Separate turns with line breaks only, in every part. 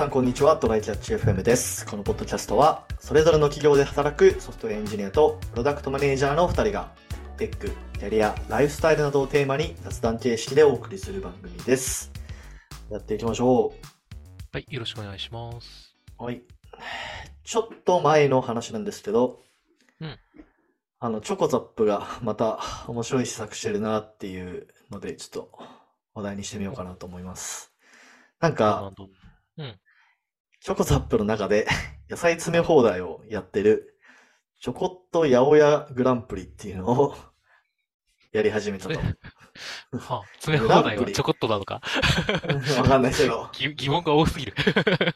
さんこんにちは、トライキャッチ FM です。このポッドキャストは、それぞれの企業で働くソフトウェアエンジニアとプロダクトマネージャーの2人が、テック、キャリア、ライフスタイルなどをテーマに雑談形式でお送りする番組です。やっていきましょ
はい、よろしくお願いします。
う。はい。ちょっと前の話なんですけど、
うん
あの、チョコザップがまた面白い施策してるなっていうので、ちょっと話題にしてみようかなと思います。なんか、
どん
チョコザップの中で 野菜詰め放題をやってる、チョコっと八百屋グランプリっていうのを やり始めたと。
はあ、詰め放題はちょこっとなのか？
わかんないけど、
疑疑問が多すぎる。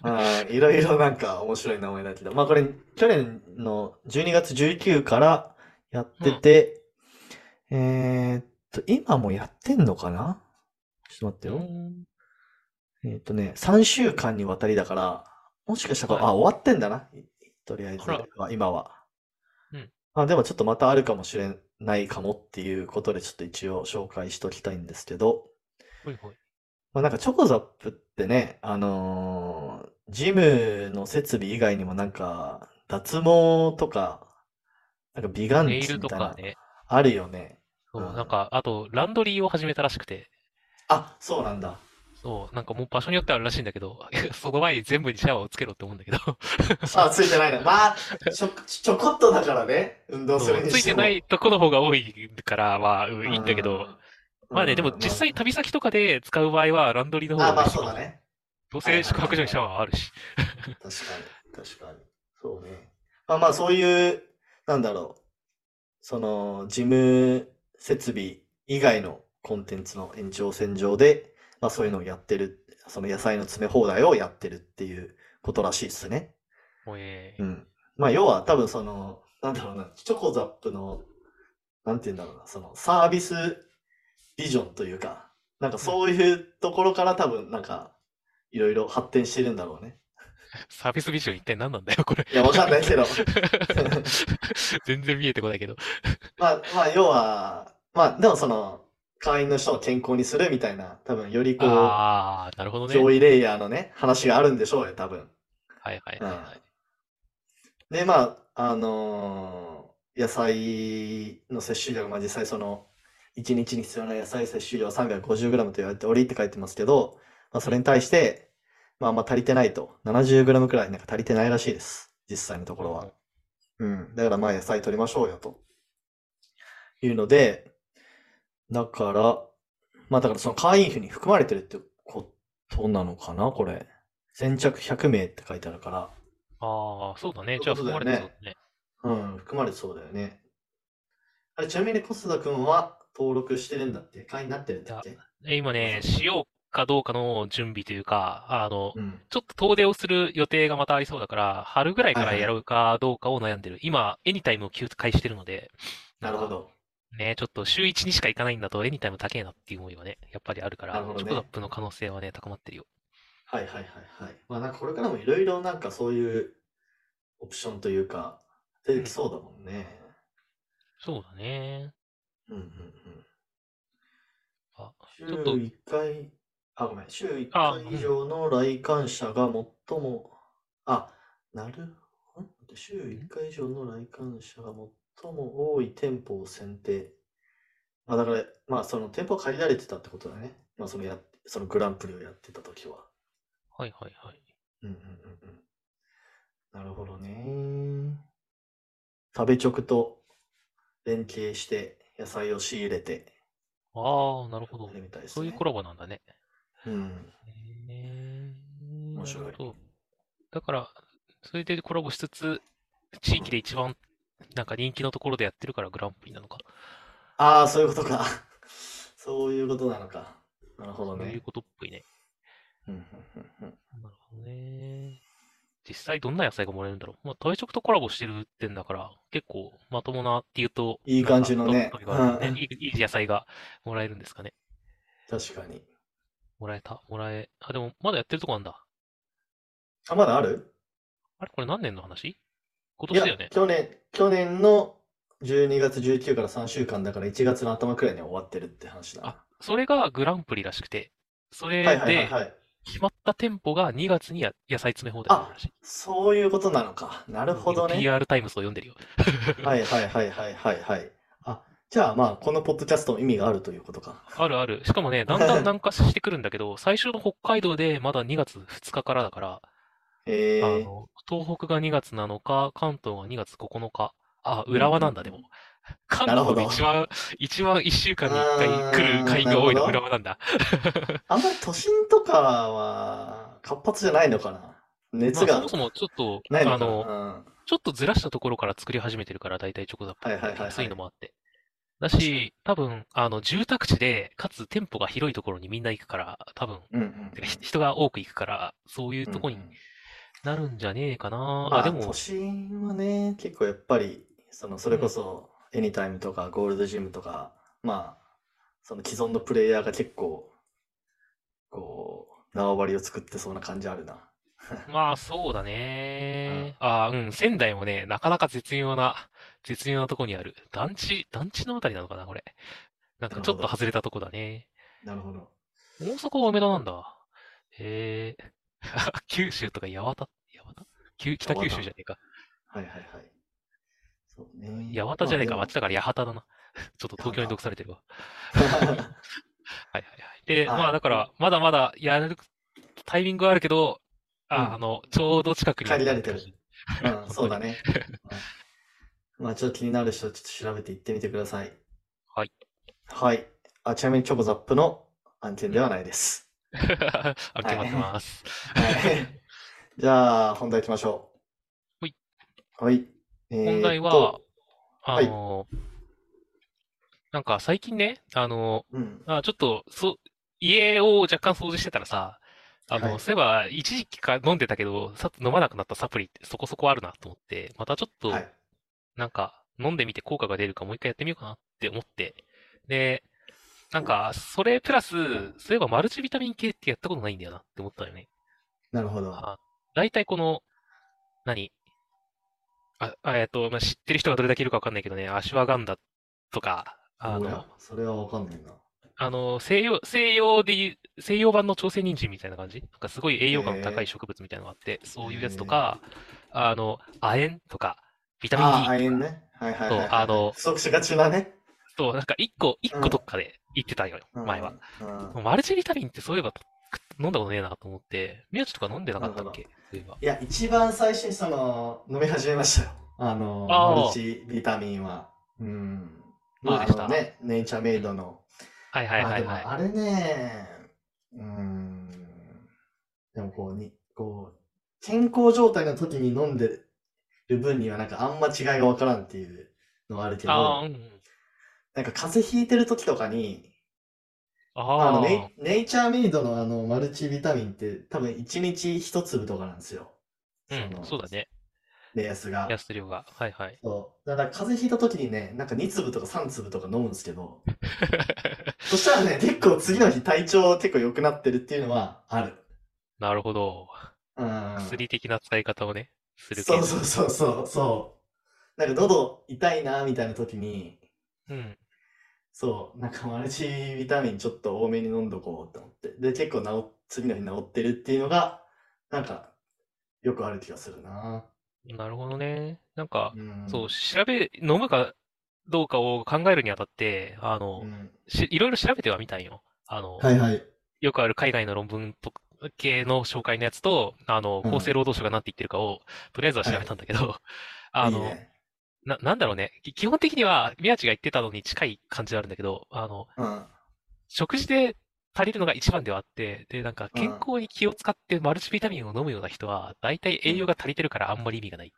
はいいろいろなんか面白い名前だけど、まあこれ去年の12月19からやってて、えーっと、今もやってんのかな？ちょっと待ってよ。えーっとね、3週間にわたりだから、もしかしたら、
はい
あ、終わってんだな。とりあえず今は。
うん
あ、でもちょっとまたあるかもしれないかもっていうことで、ちょっと一応紹介しときたいんですけど、
ほいほい。
まあ、なんかチョコザップってね、あのージムの設備以外にもなんか、脱毛とか、なんか美顔
ネイル
器みたいな
とか、ね。
あるよね。
そうう、
ん
なんか、あと、ランドリーを始めたらしくて。
あ、そうなんだ。
そう、なんかもう場所によってはあるらしいんだけど、その前に全部にシャワーをつけろって思うんだけど、
あ、ついてないな。まあ、ちょ、ちょこっとだからね、運動するにしても。
ついてないとこの方が多いから、まあ、うんいいんだけど、
うん
まあね、でも実際旅先とかで使う場合は、ランドリーの方
あ、まあ。そうだね。
どうせ宿泊所にシャワーあるし。
確かに、確かに。そうね。まあまあそういう、なんだろう。その、事務設備以外のコンテンツの延長線上で、まあそういうのをやってる、その野菜の詰め放題をやってるっていうことらしいですね。
えー
うん。まあ要は多分その、なんだろうな、チョコザップの、なんて言うんだろうな、そのサービスビジョンというか、なんかそういうところから多分なんか、いろいろ発展してるんだろうね。
サービスビジョン一体何なんだよ、これ。
いや、わかんないけど。
全然見えてこないけど。
まあ、まあ、要は、まあ、でもその、会員の人を健康にするみたいな、多分よりこう、
ああ、なるほどね。
上位レイヤーのね、話があるんでしょうよ、多分。
はいはいはいはい。
で、まあ、あのー野菜の摂取量が、まあ実際その、1日に必要な野菜摂取量 350g と言われておりって書いてますけど、まあそれに対して、まああんま足りてないと。70g くらいなんか足りてないらしいです。実際のところは。うん。だからまあ野菜取りましょうよと。いうので、だから、まあだからその会員費に含まれてるってことなのかなこれ。先着100名って書いてあるから。
ああ、そうだね。じゃあ、含まれてそうだね。
うん、含まれてそうだよね。あれ、ちなみにコスダ君は登録してるんだって会員になってるんだっけ？
え今ね、しようかどうかの準備というか、あの、
うん。
ちょっと遠出をする予定がまたありそうだから、春ぐらいからやろうかどうかを悩んでる。今、エニタイムを休会してるので、
なるほ。ど。
ね、ちょっと週1にしか行かないんだと、エニタイム高えなっていう思いはね、やっぱりあるから、
ね
チョコザップの可能性はね、高まってるよ。
はいはいはいはい。まあなんかこれからもいろいろなんかそういうオプションというか出てきそうだもんね。
そうだね。
うんうんうん。
あ、
週
ちょっと
1回、あ、ごめん。週1
あ
回以上の来館者が最も、あ、なるほど。週1回以上の来館者が最も多い店舗を選定。まあだから、まあその店舗借りられてたってことだね。まあそのや、そのグランプリをやってた時は。
はいはいはい。
うんうんうんうん。なるほどね。食べ直と連携して野菜を仕入れて
ああ、なるほど
ね。
そういうコラボなんだね。
うん。
へー
面白い
だから、それでコラボしつつ、地域で一番なんか人気のところでやってるからグランプリなのか。
ああ、そういうことか。そういうことなのか。なるほどね。
そういうことっぽいね。
うんうんうんうん
なるほどね。実際どんな野菜がもらえるんだろう。まあ、トイチョクとコラボしてるってんだから、結構まともなっていうと、
いい感じのね
なんかどんなのがある
うん
ねいいいい野菜がもらえるんですかね。
確かに。
もらえたもらえ、あ、でもまだやってるとこなんだ。
あ、まだある？
あれこれ何年の話？今年だよね。
去年、去年の12月19から3週間だから1月の頭くらいには終わってるって話だ。
あ、それがグランプリらしくて、それ
はいはいはい
で、
はい。
決まった店舗が2月にや野菜詰め放題になるらしい。
そういうことなのか。なるほどね。
PR タイムズを読んでるよ。
はいはいはいはいはいはい。あ、じゃあまあ、このポッドキャストも意味があるということか。
あるある。しかもね、だんだん 南下してくるんだけど、最初の北海道でまだ2月2日からだから、
えー、
あの、東北が2月7日、関東が2月9日。あ、浦和なんだ、でも。関
なるほど。
東で一番、一番1週間に1回来る会員が多いの浦和なんだ。
あんまり都心とかは活発じゃないのかな。熱
まあ、
が
そもそもちょっと、
ないのかな。
あの、ちょっとずらしたところから作り始めてるから、大体チョコザップ
はいはいはいはい。
安いのもあって。だし、多分、あの、住宅地で、かつ店舗が広いところにみんな行くから、多分、
うんうん
てかひ人が多く行くから、そういうとこに
うんうん
なるんじゃねえかな。
まあ、
あ、でも
都、心はね、結構やっぱり、その、それこそ、エニタイムとか、ゴールドジムとか、まあ、その既存のプレイヤーが結構、こう、縄張りを作ってそうな感じあるな。
まあ、そうだね。あ、うん、仙台もね、なかなか絶妙な、絶妙なとこにある。団地、団地のあたりなのかな、これ。なんかちょっと外れたとこだね。
なるほど。
大阪は梅田なんだ。へえ。九州とか八幡？八幡？九北九州じゃねえか。
はいはいはい。そうね。
八幡じゃねえか、
まあ
町だから八幡だな。ちょっと東京に毒されてるわ。はいはいはい。で、
はい
まあだから、まだまだやるタイミングはあるけど、あ
うん
あの、ちょうど近くにあ
限られてるうん、そうだね。うんまあ、ちょっと気になる人はちょっと調べて行ってみてください。
はい。
はい。あ、ちなみにチョコザップの案件ではないです。
あ、決まってます。
はい。じゃあ、本題行きましょう。
はい。
はい。えー
問題は
と、
あの、なんか最近ね、あの、
うん。
あちょっと、そう、家を若干掃除してたらさ、あの、
はい
そういえば、一時期か飲んでたけど、さ飲まなくなったサプリってそこそこあるなと思って、またちょっと、
はい。
なんか、飲んでみて効果が出るかもう一回やってみようかなって思って。で、なんか、それプラス、そういえばマルチビタミン系ってやったことないんだよなって思ったよね。
なるほど。
あ大体この、何？あ、あえっと、まあ、知ってる人がどれだけいるかわかんないけどね、アシュワガンダとか、あの
それはわかんないな。
あの、西洋、西洋で西洋版の朝鮮人参みたいな感じ？なんかすごい栄養価の高い植物みたいなのがあって、そういうやつとか、あの、亜鉛とか、ビタミン D
ああ、亜鉛ね。はいはいはいはい。
あの
不足しがちなね。
と、なんか一個、一個どっかで言ってたよ、
うん
前は。。
うん
マルチビタミンってそういえば飲んだことねえなと思って、宮地とか飲んでなかったっけそういえば。
いや、一番最初にその、飲み始めましたよ。あの、
あー
マルチビタミンは。うん。
どうでした
ね、ネイチャーメイドの。
はいはいはい
ま
はい。
あれね、うん。でもこうに、こう、健康状態の時に飲んでる分にはなんかあんま違いがわからんっていうのはあるけ
ああ、
ど
う、んうん。
なんか風邪ひいてる時とかに、あ
ああ、
のネイ、ネイチャーメイドのあのマルチビタミンって多分1日1粒とかなんですよ。
うん、
の
そうだね。
目安が。
安量が。はいはい。
そう。だから風邪ひいた時にね、なんか2粒とか3粒とか飲むんですけど、そしたらね、結構次の日体調結構良くなってるっていうのはある。
なるほど。
うん。
薬的な使い方をね、する
そう
う。
そうそうそうそう。なんか喉痛いなみたいな時に、
うん。
そう、なんかマルチビタミンちょっと多めに飲んどこうと思って。で、結構治っ、次の日治ってるっていうのが、なんか、よくある気がするな。
なるほどね。なんか、
うん。
そう、調べ、飲むかどうかを考えるにあたって、あの
う、ん。
し、いろいろ調べてはみたんよ。あの、
はいはい。
よくある海外の論文と系の紹介のやつと、あの、
うん
厚生労働省が何て言ってるかを、とりあえずは調べたんだけど、あの、
いいね。
な、なんだろうね。き基本的には、宮地が言ってたのに近い感じがあるんだけど、あの、
うん。
食事で足りるのが一番ではあって、で、なんか健康に気を使ってマルチビタミンを飲むような人は、大体栄養が足りてるからあんまり意味がない。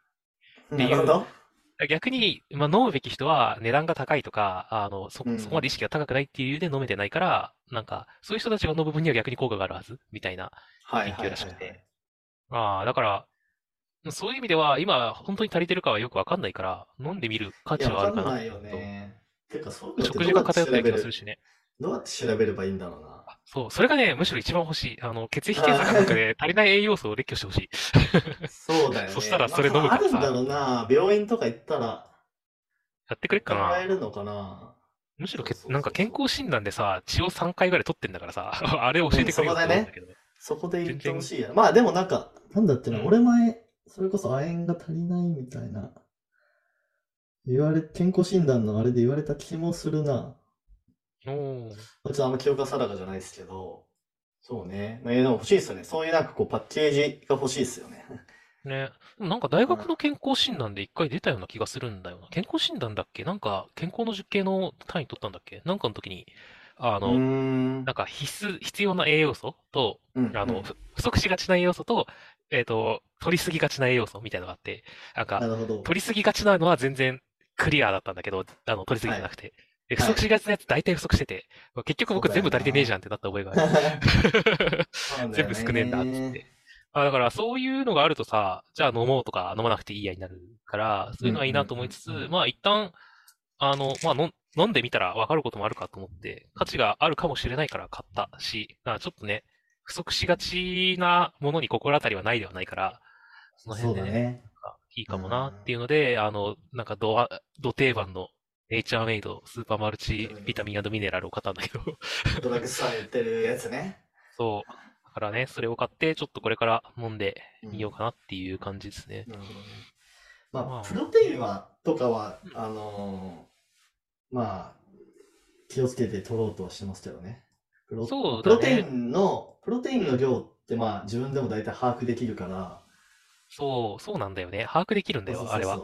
ていう。逆に、まあ、飲むべき人は値段が高いとか、あの、そ、
うん
そこまで意識が高くないっていう理由で飲めてないから、なんか、そういう人たちが飲む分には逆に効果があるはずみたいな研
はいはいはい
究らしくて。ああ、だから、そういう意味では、今、本当に足りてるかはよくわかんないから、飲んでみる価値はあ
わ
るかな
ないよね。てか、そう
食事が偏ったり気がする
し。
しね。
どうやって調べればいいんだろうな。
そう、それがね、むしろ一番欲しい。あの、血液検査かなんかで足りない栄養素を列挙してほしい。
そうだよね。
そしたらそれ飲むから
ああるんだろうな。病院とか行ったら、
やってくれっかな
考えるのかな。
むしろけ
そうそうそう
なんか健康診断でさ、血を3回ぐらい取ってんだからさ、あれ教えてくれよって思うんだけどね。
そこで言ってほしいや。まあでもなんか、なんだってな、
うん
俺前、それこそ亜鉛が足りないみたいな、言われ、健康診断のあれで言われた気もするな。
おー
ちょっとあんま記憶が定かじゃないですけど、そうね。まあ、えーでも欲しいですよね。そういうなんかこうパッケージが欲しいですよね。
ね。なんか大学の健康診断で一回出たような気がするんだよな。健康診断だっけ？なんか健康の実験の単位取ったんだっけ？なんかの時に、あの、
ん。
なんか必須、必要な栄養素と、
うんうん
あの、ふ不足しがちな栄養素と、えっと、取りすぎがちな栄養素みたいなのがあって、なんか。取りすぎがちなのは全然クリアだったんだけど、あの、取りすぎじゃなくて。
はい
足しがちなやつ大体不足してて、結局僕全部足りてねえじゃんってなった覚えがある。全部少ねえんだって。あ、だからそういうのがあるとさ、じゃあ飲もうとか飲まなくていいやになるから、そういうのはいいなと思いつつ
うんうんうんう、ん
まあ一旦、あの、まあ飲ん飲んでみたら分かることもあるかと思って、価値があるかもしれないから買ったし、ちょっとね、不足しがちなものに心当たりはないではないから、その辺でね、
だね。
いいかもなっていうので、あの、なんかドア、ド定番のネイチャーメイドスーパーマルチビタミンミネラルを買ったんだけど、
ドラッグストアに売ってるやつね。
そう。だからね、それを買って、ちょっとこれから飲んで
うん
みようかなっていう感じですね。
なるほどね。ま
まあ
あ、プロテインは、とかは、あのーまあ、気をつけて取ろうとはしてますけどね。プロ
そうだね
プロテインの、プロテインの量ってまあ、自分でも大体把握できるから、
そう、そうなんだよね。把握できるんだよ、あれは。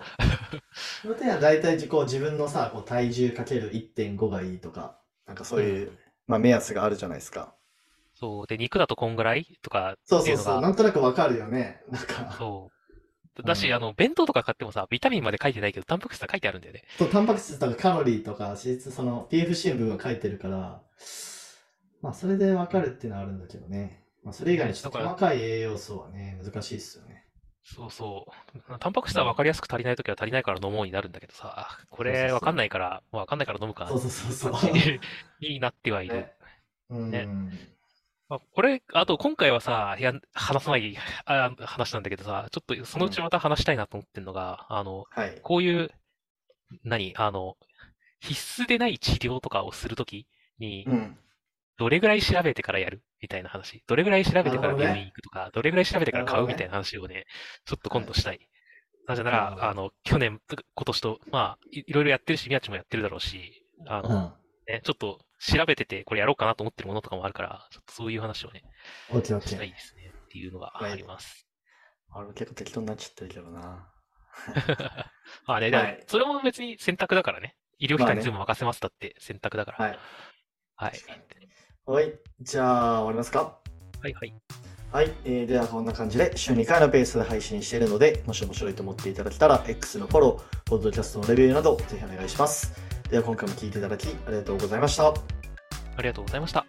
プロテインは大体こう自分のさ、こう体重かける1.5がいいとか、なんかそういう、まあ目安があるじゃないですか。
そう。で、肉だとこんぐらいとか
そうそうそう、
っていうのが、
なんとなくわかるよね。なんか、
そう。だし、
うん
あの、弁当とか買ってもさ、ビタミンまで書いてないけど、タンパク質は書いてあるんだよね。
そう、タンパク質とかカロリーとか、脂質、その PFC の部分が書いてるから、まあそれでわかるっていうのはあるんだけどね。まあそれ以外にちょっと細かい栄養素はね、難しいですよね。
そうそう。タンパク質は分かりやすく足りないときは足りないから飲もうになるんだけどさ、これ分かんないから、まあ分かんないから飲むか
そうそうそうそう。
感じになってはいる。
ねうん。
ねまあ、これ、あと今回はさ、いや、話さないあ話なんだけどさ、ちょっとそのうちまた話したいなと思ってんのが、あの、
はい。
こういう、何あの、必須でない治療とかをするときに
う、ん。
どれぐらい調べてからやる？みたいな話。どれぐらい調べてから病院行くとか、どれぐらい調べてから買う？みたいな話をね、ちょっと今度したい。なぜなら、あの、去年、今年と、まあ、いいろいろやってるし、宮地もやってるだろうし、あの、
うん。
ね、ちょっと調べてて、これやろうかなと思ってるものとかもあるから、ちょっとそういう話をね。したいですね。っていうのがあります。
あれ結構適当になっちゃってるけどな。
あね、
はい
それも別に選択だからね。医療機関に全部任せますだって選択だから。
はい。
はい。
はい。じゃあ、終わりますか？
はいはい。
はい、えーではこんな感じで週2回のペースで配信しているので、もし面白いと思っていただけたら、X のフォロー、ポッドキャストのレビューなど、ぜひお願いします。では今回も聞いていただきありがとうございました。
ありがとうございました。